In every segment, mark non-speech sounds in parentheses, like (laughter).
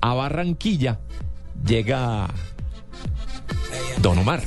A Barranquilla llega Don Omar.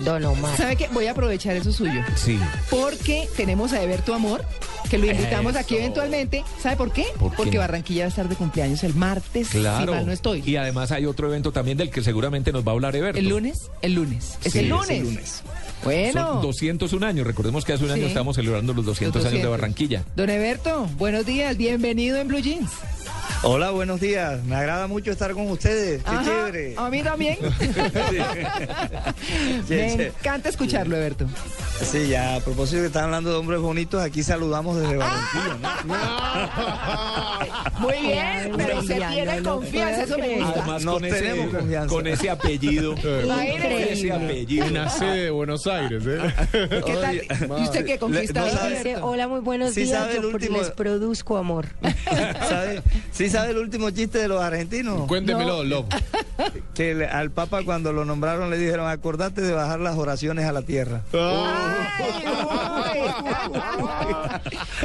Don Omar. ¿Sabe qué? Voy a aprovechar eso suyo. Sí. Porque tenemos a Eberto Amor, que lo invitamos aquí eventualmente. ¿Sabe por qué? ¿Por qué? Porque Barranquilla va a estar de cumpleaños el martes, Claro. si mal no estoy. Y además hay otro evento también del que seguramente nos va a hablar Eberto. ¿El lunes? El lunes. ¿Es Sí, el es lunes? el lunes. Bueno. Son 201 años. Recordemos que hace un año Sí. estamos celebrando los 200, Los años de 200. Barranquilla. Don Eberto, buenos días, bienvenido en Blue Jeans. Hola, buenos días. Me agrada mucho estar con ustedes. Qué Ajá, chévere. A mí también. (laughs) Sí, (laughs) Me encanta escucharlo, Eberto. Sí, ya a propósito que están hablando de hombres bonitos, aquí saludamos desde Barranquilla, ¿no? (laughs) Muy bien, pero ya, tiene no confianza, eso me puedo gusta. Además, Nos con ese, tenemos confianza. con ese apellido. (laughs) Con ese apellido. Una sede de Buenos Aires, ¿eh? (laughs) ¿Qué tal? Oye, ¿Y usted qué conquista? no sabe- Dice, hola, muy buenos Sí, días, sabe el yo último- les produzco amor. ¿Sabe? ¿Sí sabe el último chiste de los argentinos? Cuéntemelo, Love. Que le- al Papa cuando lo nombraron le dijeron, acordate de bajar las oraciones a la tierra. Uy.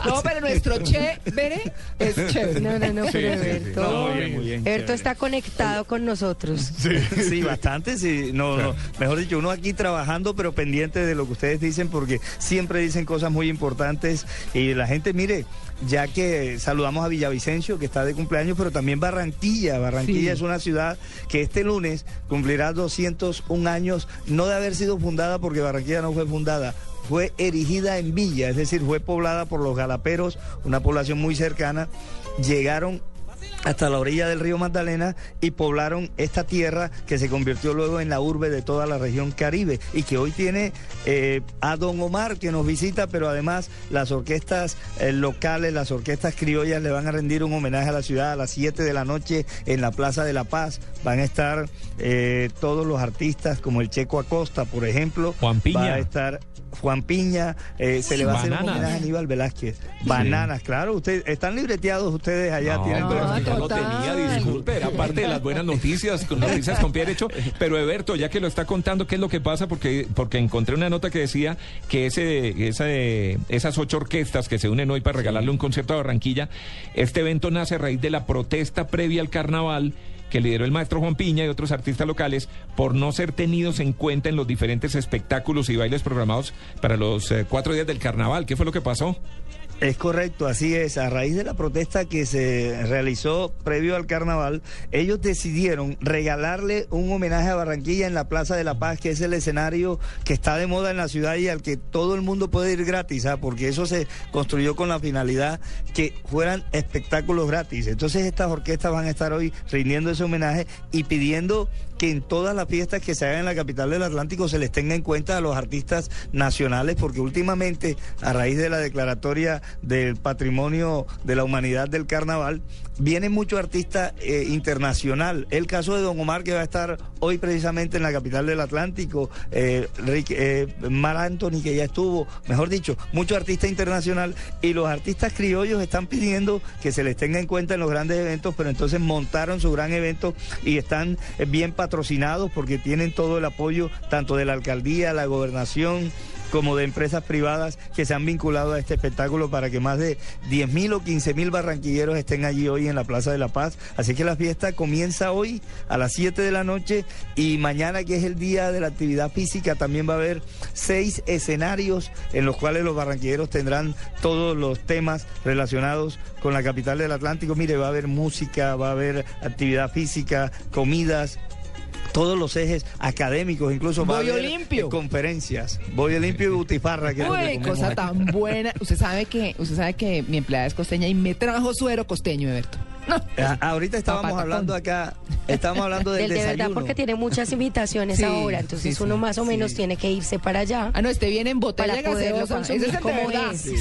No, pero nuestro Che, ¿veré? Es chévere. No, no, no, Sí, pero sí, sí. No, muy bien, muy bien. Eberto chévere. está conectado con nosotros. Sí, bastante, sí. No, no, mejor dicho, uno aquí trabajando, pero pendiente de lo que ustedes dicen, porque siempre dicen cosas muy importantes. Y la gente, mire, ya que saludamos a Villavicencio, que está de cumpleaños, pero también Barranquilla. Barranquilla Sí. es una ciudad que este lunes cumplirá 201 años, no de haber sido fundada, porque Barranquilla no fue fundada. Fue erigida en villa, es decir, fue poblada por los galaperos, una población muy cercana. Llegaron hasta la orilla del río Magdalena y poblaron esta tierra que se convirtió luego en la urbe de toda la región caribe y que hoy tiene eh, a Don Omar que nos visita, pero además las orquestas eh, locales, las orquestas criollas le van a rendir un homenaje a la ciudad a las 7 de la noche en la Plaza de la Paz. Van a estar eh, todos los artistas como el Checo Acosta, por ejemplo. Juan Piña. Va a estar Juan Piña, eh, se le va a hacer un Bananas. homenaje a Aníbal Velázquez. Bananas, claro, ustedes están libreteados ustedes allá, No, tienen pero todo- es que ya lo tenía, disculpe, era parte de las buenas noticias, con noticias con pie derecho. Pero Eberto, ya que lo está contando, ¿qué es lo que pasa? Porque, porque encontré una nota que decía que ese, esa, esas ocho orquestas que se unen hoy para regalarle un concierto a Barranquilla, este evento nace a raíz de la protesta previa al carnaval que lideró el maestro Juan Piña y otros artistas locales por no ser tenidos en cuenta en los diferentes espectáculos y bailes programados para los eh, cuatro días del carnaval. ¿Qué fue lo que pasó? Es correcto, así es. A raíz de la protesta que se realizó previo al carnaval, ellos decidieron regalarle un homenaje a Barranquilla en la Plaza de la Paz, que es el escenario que está de moda en la ciudad y al que todo el mundo puede ir gratis, ¿ah? porque eso se construyó con la finalidad que fueran espectáculos gratis. Entonces estas orquestas van a estar hoy rindiendo ese homenaje y pidiendo que en todas las fiestas que se hagan en la capital del Atlántico se les tenga en cuenta a los artistas nacionales, porque últimamente, a raíz de la declaratoria del patrimonio de la humanidad del carnaval, viene mucho artista eh, internacional. El caso de Don Omar, que va a estar hoy precisamente en la capital del Atlántico, eh, eh, Mar Anthony, que ya estuvo, mejor dicho, mucho artista internacional, y los artistas criollos están pidiendo que se les tenga en cuenta en los grandes eventos, pero entonces montaron su gran evento y están eh, bien patrocinados porque tienen todo el apoyo tanto de la alcaldía, la gobernación, como de empresas privadas que se han vinculado a este espectáculo para que más de 10 mil o 15 mil barranquilleros estén allí hoy en la Plaza de la Paz. Así que la fiesta comienza hoy a las 7 de la noche y mañana que es el día de la actividad física también va a haber seis escenarios en los cuales los barranquilleros tendrán todos los temas relacionados con la capital del Atlántico. Mire, va a haber música, va a haber actividad física, comidas, todos los ejes académicos, incluso va a Bollo haber limpio. eh, conferencias. Bollo limpio y butifarra. Que es lo que Uy, cosa tan buena. Usted sabe que, usted sabe que mi empleada es costeña y me trajo suero costeño, Eberto. No. Ah, ahorita estábamos hablando acá Estamos hablando del, Del de verdad, desayuno. porque tiene muchas invitaciones Sí, ahora. Entonces sí, uno sí, más o menos sí. tiene que irse para allá. Ah, no, este viene en botella Para poderlo gaseosa. consumir Ese es el como verdad. es. Sí.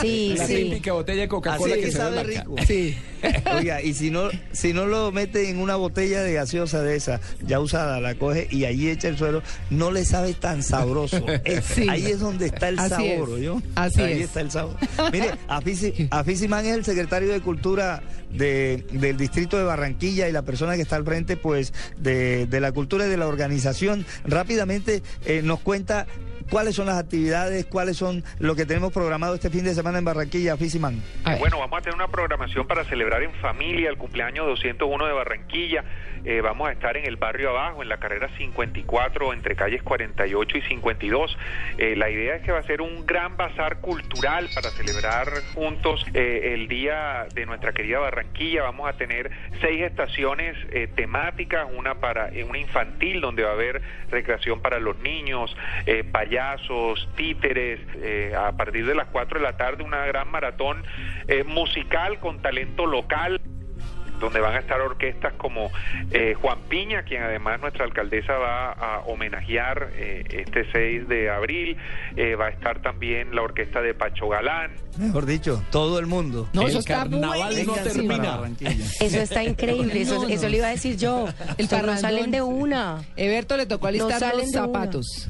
Sí, (laughs) La sí. típica botella de Coca-Cola es que se sabe blanca. rico. Sí. (laughs) Oiga, y si no, si no lo mete en una botella de gaseosa de esa, ya usada, la coge y allí echa el suelo, no le sabe tan sabroso. Es- (laughs) Sí. Ahí es donde está el Así sabor, es. ¿oyó? Así ahí es. está el sabor. (laughs) Mire, Afisi, Afisiman es el secretario de Cultura de- del distrito de Barranquilla y la persona que está al frente, pues, de, de la cultura y de la organización. Rápidamente eh, nos cuenta cuáles son las actividades, cuáles son lo que tenemos programado este fin de semana en Barranquilla, ver. Bueno, vamos a tener una programación para celebrar en familia el cumpleaños 201 de Barranquilla. Eh, vamos a estar en el barrio abajo, en la carrera 54, entre calles 48 y 52. Eh, la idea es que va a ser un gran bazar cultural para celebrar juntos eh, el día de nuestra querida Barranquilla. Vamos a tener seis estaciones eh, temáticas, una para eh, una infantil donde va a haber recreación para los niños, eh, payasos, títeres. eh, a partir de las 4 de la tarde una gran maratón eh, musical con talento local donde van a estar orquestas como eh, Juan Piña, quien además nuestra alcaldesa va a homenajear eh, este 6 de abril, eh, va a estar también la orquesta de Pacho Galán, Mejor dicho, todo el mundo. No, El eso está carnaval no termina. Eso está (laughs) increíble. Eso, No, no. eso le iba a decir yo. El no salen de una. Eberto le tocó alistar los una.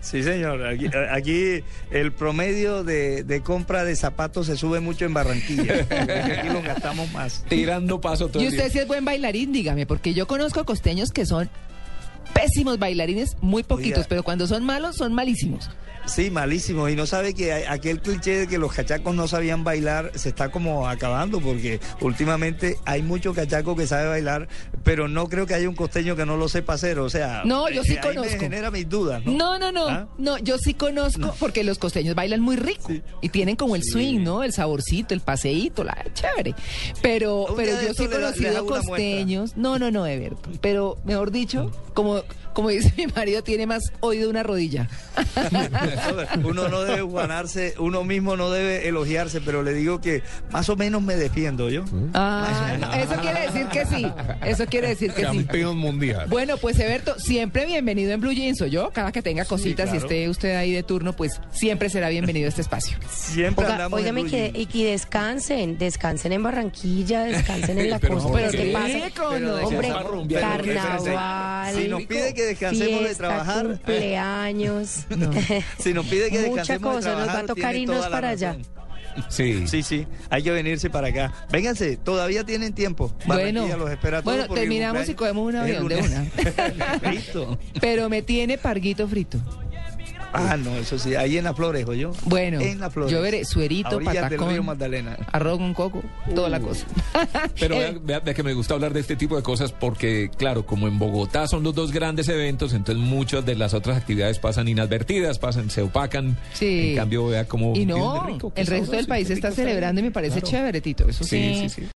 Sí, señor. Aquí, aquí el promedio de, de compra de zapatos se sube mucho en Barranquilla. (laughs) porque aquí lo gastamos más. Tirando paso todo Y usted sí es buen bailarín, dígame, porque yo conozco costeños que son pésimos bailarines, muy poquitos, Oiga. pero cuando son malos, son malísimos. Sí, malísimo. Y no sabe que aquel cliché de que los cachacos no sabían bailar se está como acabando porque últimamente hay muchos cachacos que saben bailar, pero no creo que haya un costeño que no lo sepa hacer. O sea, No, yo sí eh, ahí conozco. me genera mis dudas. ¿no? No, no, no, ¿Ah? no, yo sí conozco porque los costeños bailan muy rico Sí. y tienen como el swing, ¿no? El saborcito, el paseíto, la chévere. Pero, pero yo sí he conocido costeños. No, no, no, Eberto. Pero mejor dicho, como, como dice mi marido, tiene más oído una rodilla. (laughs) uno no debe guanarse, uno mismo no debe elogiarse, pero le digo que más o menos me defiendo yo. Ah, no, eso quiere decir que sí. Eso quiere decir que sí. Campeón mundial. Bueno, pues Eberto, siempre bienvenido en Blue Jeans. ¿o yo, cada que tenga cositas y claro. esté usted ahí de turno, pues siempre será bienvenido a este espacio. Siempre Oiga, andamos en óigame Blue que, Jeans. y que descansen, descansen en Barranquilla, descansen en (laughs) la Pero costa. ¿por Pero qué? ¿qué pasa? Pero Hombre, carnaval. Si nos pide que descansemos de fiesta, trabajar, cumpleaños. (laughs) (laughs) si nos pide que Mucha descansemos de cosa, nos va a trabajar, tocar irnos para allá. Sí. Sí, sí, hay que venirse para acá. Vénganse, todavía tienen tiempo. Bueno, los espera bueno, terminamos y cogemos un avión de. (laughs) Listo. Pero me tiene parguito frito. Ah, no, eso sí, ahí en las flores, yo. Bueno, en las flores. yo veré suerito, del patacón. río Magdalena. Arroz con coco, toda la cosa. (laughs) Pero vea, vea- vea que me gusta hablar de este tipo de cosas porque, claro, como en Bogotá son los dos grandes eventos, entonces muchas de las otras actividades pasan inadvertidas, pasan, se opacan. Sí. En cambio, vea cómo... y no, rico, el resto sabroso del país está celebrando y me parece Claro. chévere, Tito. Eso sí. Sí, sí, sí.